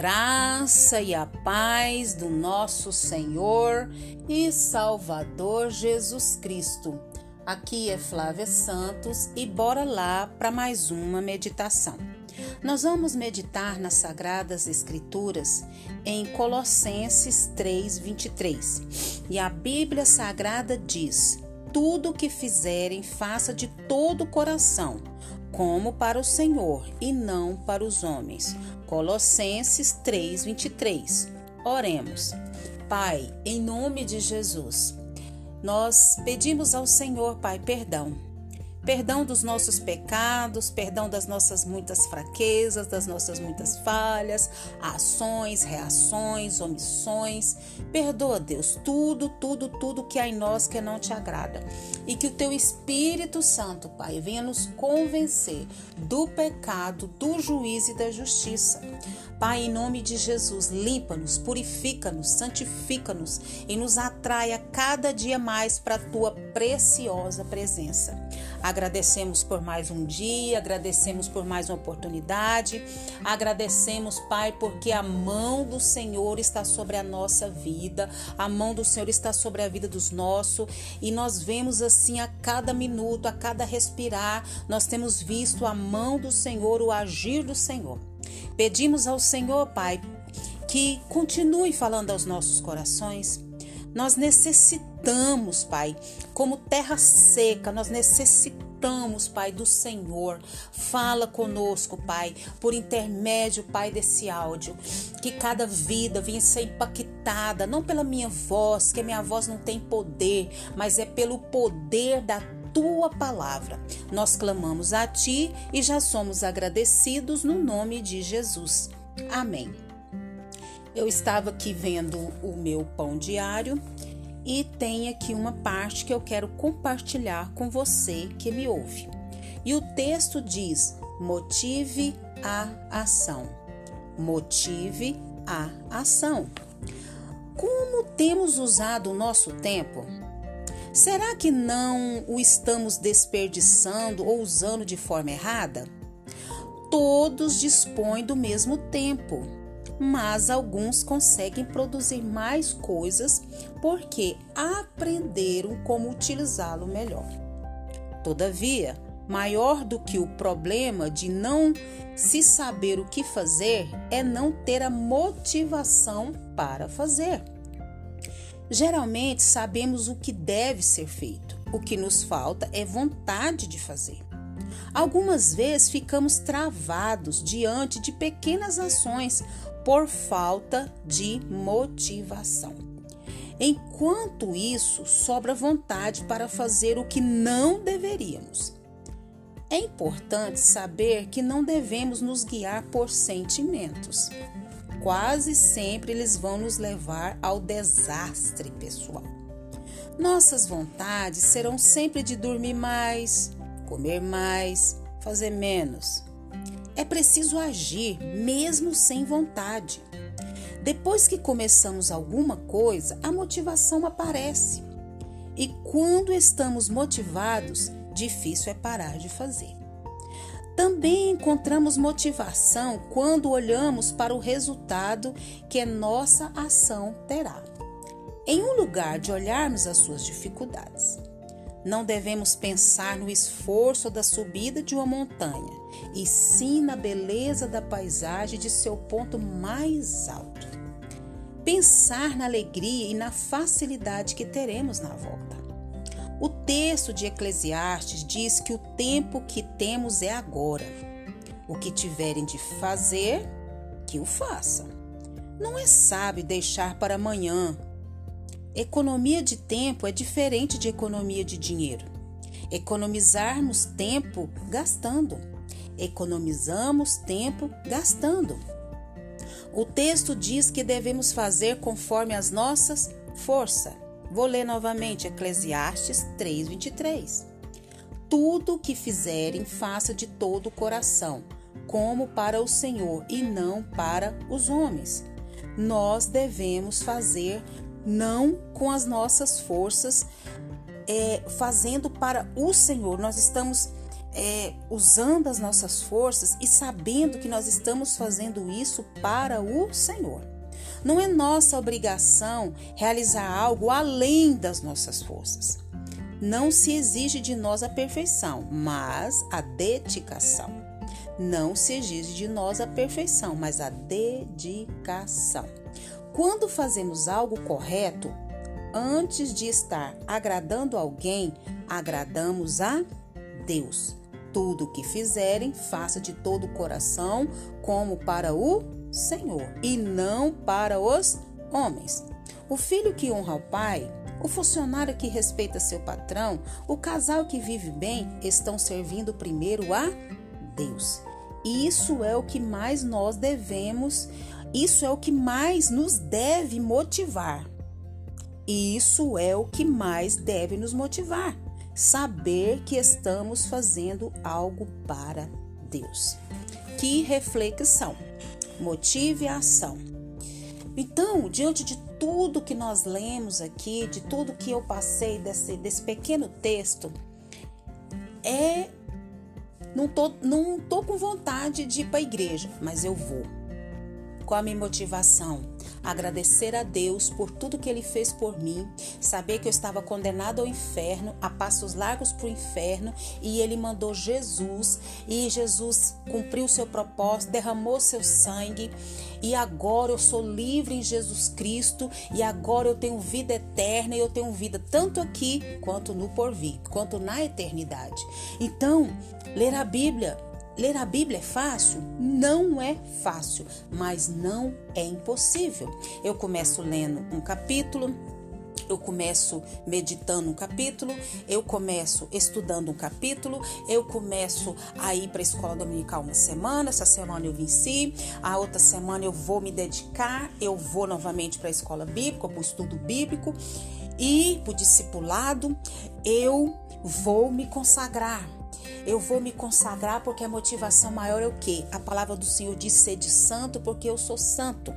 graça e a paz do nosso Senhor e Salvador Jesus Cristo. Aqui é Flávia Santos e bora lá para mais uma meditação. Nós vamos meditar nas Sagradas Escrituras em Colossenses 3:23. E a Bíblia Sagrada diz: Tudo o que fizerem, faça de todo o coração, como para o Senhor e não para os homens. Colossenses 3:23. Oremos. Pai, em nome de Jesus, nós pedimos ao Senhor, Pai, perdão Perdão dos nossos pecados, perdão das nossas muitas fraquezas, das nossas muitas falhas, ações, reações, omissões. Perdoa, Deus, tudo, tudo, tudo que há em nós que não te agrada. E que o teu Espírito Santo, Pai, venha nos convencer do pecado, do juízo e da justiça. Pai, em nome de Jesus, limpa-nos, purifica-nos, santifica-nos e nos atraia cada dia mais para a tua preciosa presença. Agradecemos por mais um dia, agradecemos por mais uma oportunidade, agradecemos, Pai, porque a mão do Senhor está sobre a nossa vida, a mão do Senhor está sobre a vida dos nossos e nós vemos assim a cada minuto, a cada respirar, nós temos visto a mão do Senhor, o agir do Senhor. Pedimos ao Senhor, Pai, que continue falando aos nossos corações. Nós necessitamos, Pai, como terra seca, nós necessitamos, Pai, do Senhor. Fala conosco, Pai, por intermédio, Pai, desse áudio. Que cada vida venha ser impactada, não pela minha voz, que a minha voz não tem poder, mas é pelo poder da tua palavra. Nós clamamos a ti e já somos agradecidos no nome de Jesus. Amém. Eu estava aqui vendo o meu pão diário e tem aqui uma parte que eu quero compartilhar com você que me ouve. E o texto diz: motive a ação. Motive a ação. Como temos usado o nosso tempo? Será que não o estamos desperdiçando ou usando de forma errada? Todos dispõem do mesmo tempo, mas alguns conseguem produzir mais coisas porque aprenderam como utilizá-lo melhor. Todavia, maior do que o problema de não se saber o que fazer é não ter a motivação para fazer. Geralmente sabemos o que deve ser feito, o que nos falta é vontade de fazer. Algumas vezes ficamos travados diante de pequenas ações por falta de motivação. Enquanto isso, sobra vontade para fazer o que não deveríamos. É importante saber que não devemos nos guiar por sentimentos quase sempre eles vão nos levar ao desastre pessoal. Nossas vontades serão sempre de dormir mais, comer mais, fazer menos. É preciso agir mesmo sem vontade. Depois que começamos alguma coisa, a motivação aparece. E quando estamos motivados, difícil é parar de fazer. Também encontramos motivação quando olhamos para o resultado que nossa ação terá. Em um lugar de olharmos as suas dificuldades, não devemos pensar no esforço da subida de uma montanha, e sim na beleza da paisagem de seu ponto mais alto. Pensar na alegria e na facilidade que teremos na volta. O texto de Eclesiastes diz que o tempo que temos é agora. O que tiverem de fazer, que o façam. Não é sábio deixar para amanhã. Economia de tempo é diferente de economia de dinheiro. Economizarmos tempo gastando. Economizamos tempo gastando. O texto diz que devemos fazer conforme as nossas forças. Vou ler novamente Eclesiastes 3:23. Tudo o que fizerem, faça de todo o coração, como para o Senhor e não para os homens. Nós devemos fazer não com as nossas forças, é, fazendo para o Senhor. Nós estamos é, usando as nossas forças e sabendo que nós estamos fazendo isso para o Senhor. Não é nossa obrigação realizar algo além das nossas forças. Não se exige de nós a perfeição, mas a dedicação. Não se exige de nós a perfeição, mas a dedicação. Quando fazemos algo correto, antes de estar agradando alguém, agradamos a Deus. Tudo o que fizerem, faça de todo o coração, como para o Senhor, e não para os homens. O filho que honra o pai, o funcionário que respeita seu patrão, o casal que vive bem, estão servindo primeiro a Deus. Isso é o que mais nós devemos, isso é o que mais nos deve motivar. Isso é o que mais deve nos motivar saber que estamos fazendo algo para Deus. Que reflexão! Motive a ação. Então, diante de tudo que nós lemos aqui, de tudo que eu passei desse, desse pequeno texto, é. Não tô, não tô com vontade de ir para a igreja, mas eu vou. Qual a minha motivação? agradecer a Deus por tudo que Ele fez por mim, saber que eu estava condenado ao inferno, a passos largos para o inferno, e Ele mandou Jesus, e Jesus cumpriu seu propósito, derramou seu sangue, e agora eu sou livre em Jesus Cristo, e agora eu tenho vida eterna, e eu tenho vida tanto aqui quanto no porvir, quanto na eternidade. Então, ler a Bíblia Ler a Bíblia é fácil? Não é fácil, mas não é impossível. Eu começo lendo um capítulo, eu começo meditando um capítulo, eu começo estudando um capítulo, eu começo a ir para a escola dominical uma semana, essa semana eu venci, a outra semana eu vou me dedicar, eu vou novamente para a escola bíblica, para o estudo bíblico e para o discipulado, eu vou me consagrar eu vou me consagrar porque a motivação maior é o quê? A palavra do Senhor diz ser de santo porque eu sou santo.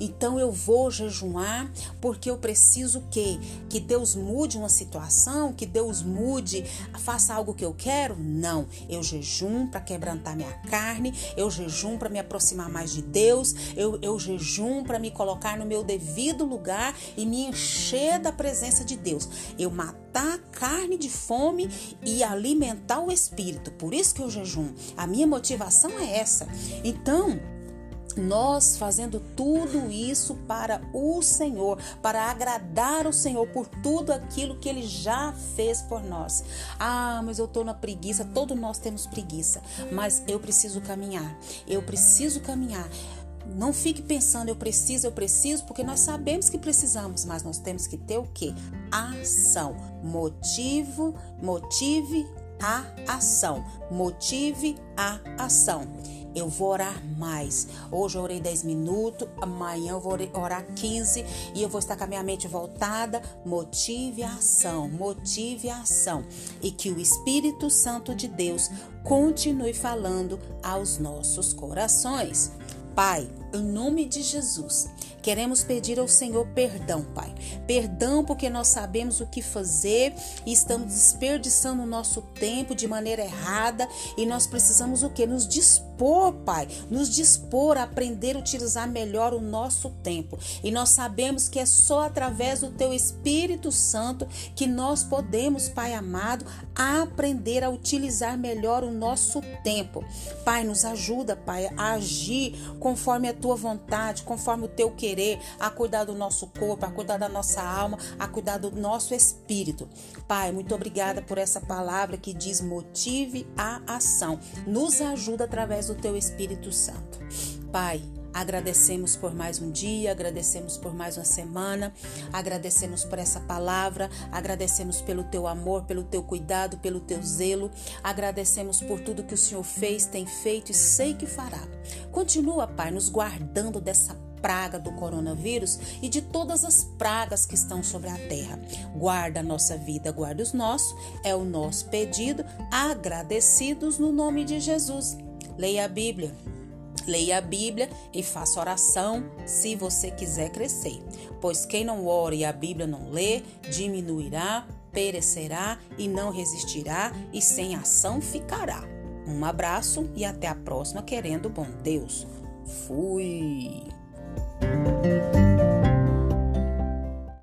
Então eu vou jejuar porque eu preciso que que Deus mude uma situação, que Deus mude, faça algo que eu quero? Não. Eu jejum para quebrantar minha carne, eu jejum para me aproximar mais de Deus, eu, eu jejum para me colocar no meu devido lugar e me encher da presença de Deus. Eu matar a carne de fome e alimentar o espírito. Por isso que eu jejum. A minha motivação é essa. Então, nós fazendo tudo isso para o Senhor, para agradar o Senhor por tudo aquilo que Ele já fez por nós. Ah, mas eu estou na preguiça, todos nós temos preguiça, mas eu preciso caminhar, eu preciso caminhar. Não fique pensando, eu preciso, eu preciso, porque nós sabemos que precisamos, mas nós temos que ter o que? Ação. Motivo, motive a ação. Motive a ação eu vou orar mais. Hoje eu orei 10 minutos, amanhã eu vou orar 15 e eu vou estar com a minha mente voltada. Motive a ação, motive a ação e que o Espírito Santo de Deus continue falando aos nossos corações. Pai, em nome de Jesus, Queremos pedir ao Senhor perdão, Pai. Perdão porque nós sabemos o que fazer e estamos desperdiçando o nosso tempo de maneira errada e nós precisamos o que? Nos dispor, Pai. Nos dispor a aprender a utilizar melhor o nosso tempo. E nós sabemos que é só através do Teu Espírito Santo que nós podemos, Pai amado, aprender a utilizar melhor o nosso tempo. Pai, nos ajuda, Pai, a agir conforme a Tua vontade, conforme o Teu querer querer, a cuidar do nosso corpo, a cuidar da nossa alma, a cuidar do nosso espírito. Pai, muito obrigada por essa palavra que diz motive a ação. Nos ajuda através do teu Espírito Santo. Pai, Agradecemos por mais um dia, agradecemos por mais uma semana, agradecemos por essa palavra, agradecemos pelo teu amor, pelo teu cuidado, pelo teu zelo, agradecemos por tudo que o Senhor fez, tem feito e sei que fará. Continua, Pai, nos guardando dessa praga do coronavírus e de todas as pragas que estão sobre a terra. Guarda a nossa vida, guarda os nossos, é o nosso pedido, agradecidos no nome de Jesus. Leia a Bíblia. Leia a Bíblia e faça oração se você quiser crescer. Pois quem não ora e a Bíblia não lê, diminuirá, perecerá e não resistirá, e sem ação ficará. Um abraço e até a próxima, querendo bom Deus. Fui!